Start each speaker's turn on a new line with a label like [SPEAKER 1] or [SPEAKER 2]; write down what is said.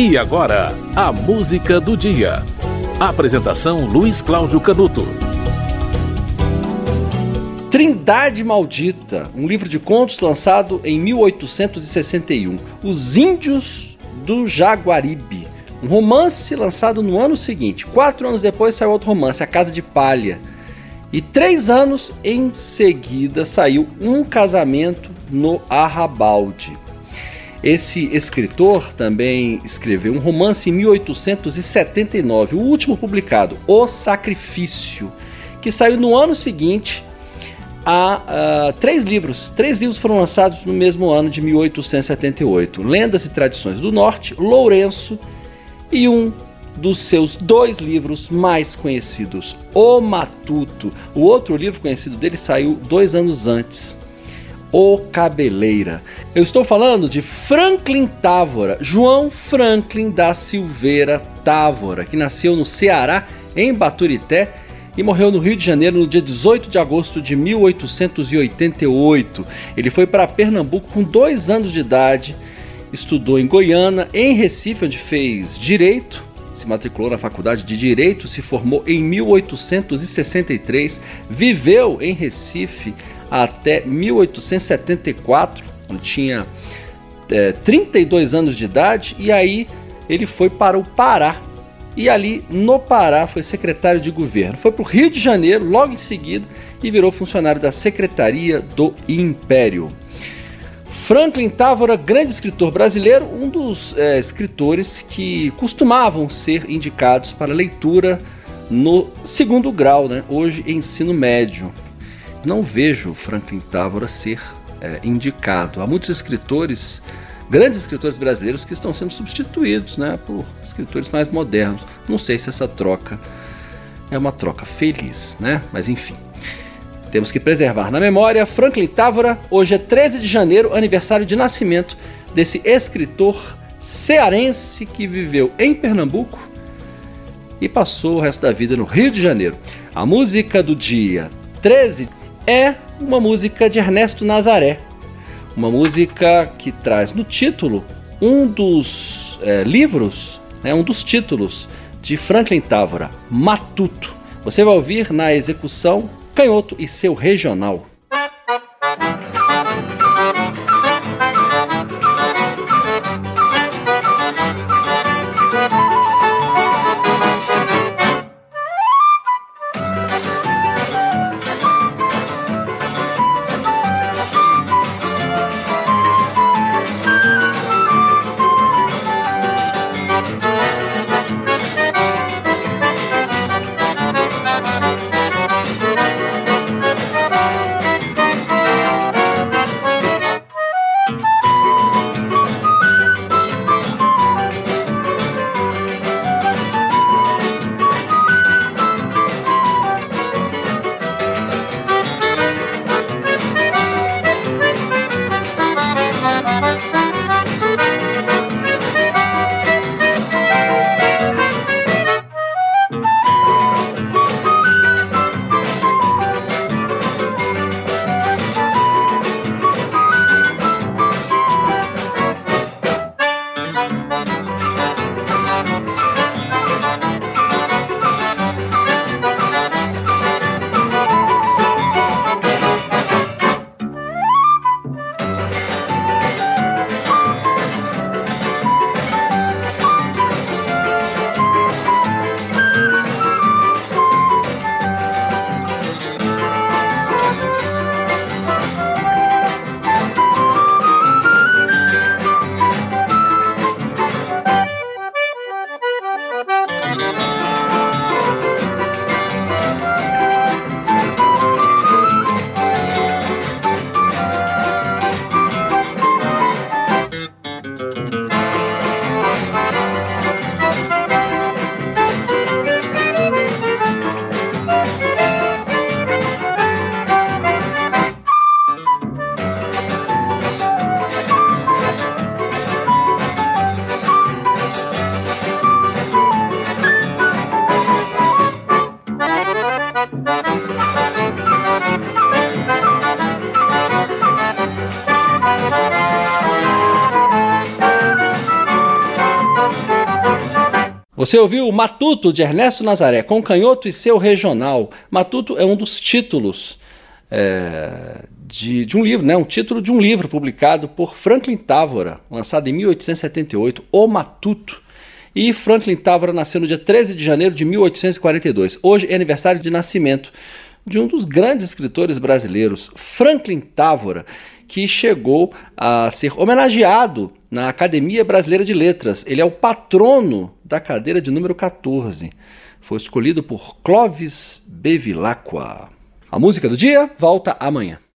[SPEAKER 1] E agora, a música do dia. Apresentação Luiz Cláudio Canuto.
[SPEAKER 2] Trindade Maldita, um livro de contos lançado em 1861. Os Índios do Jaguaribe, um romance lançado no ano seguinte. Quatro anos depois saiu outro romance, A Casa de Palha. E três anos em seguida saiu Um Casamento no Arrabalde. Esse escritor também escreveu um romance em 1879, o último publicado, O Sacrifício, que saiu no ano seguinte a uh, três livros. Três livros foram lançados no mesmo ano de 1878: Lendas e Tradições do Norte, Lourenço e um dos seus dois livros mais conhecidos, O Matuto. O outro livro conhecido dele saiu dois anos antes, o Cabeleira. Eu estou falando de Franklin Távora, João Franklin da Silveira Távora, que nasceu no Ceará, em Baturité, e morreu no Rio de Janeiro no dia 18 de agosto de 1888. Ele foi para Pernambuco com dois anos de idade, estudou em Goiânia, em Recife, onde fez direito, se matriculou na faculdade de Direito, se formou em 1863, viveu em Recife até 1874, quando tinha é, 32 anos de idade, e aí ele foi para o Pará. E ali no Pará foi secretário de governo. Foi para o Rio de Janeiro logo em seguida e virou funcionário da Secretaria do Império. Franklin Távora, grande escritor brasileiro, um dos é, escritores que costumavam ser indicados para leitura no segundo grau, né? hoje ensino médio não vejo Franklin Távora ser é, indicado. Há muitos escritores, grandes escritores brasileiros, que estão sendo substituídos né, por escritores mais modernos. Não sei se essa troca é uma troca feliz, né? Mas enfim. Temos que preservar na memória Franklin Távora. Hoje é 13 de janeiro, aniversário de nascimento desse escritor cearense que viveu em Pernambuco e passou o resto da vida no Rio de Janeiro. A música do dia 13 é uma música de Ernesto Nazaré. Uma música que traz no título um dos é, livros, né, um dos títulos de Franklin Távora, Matuto. Você vai ouvir na execução Canhoto e seu regional. Você ouviu Matuto de Ernesto Nazaré, com Canhoto e seu regional. Matuto é um dos títulos é, de, de, um livro, né? um título de um livro publicado por Franklin Távora, lançado em 1878, O Matuto. E Franklin Távora nasceu no dia 13 de janeiro de 1842. Hoje é aniversário de nascimento de um dos grandes escritores brasileiros, Franklin Távora, que chegou a ser homenageado na Academia Brasileira de Letras. Ele é o patrono da cadeira de número 14. Foi escolhido por Clovis Bevilacqua. A música do dia volta amanhã.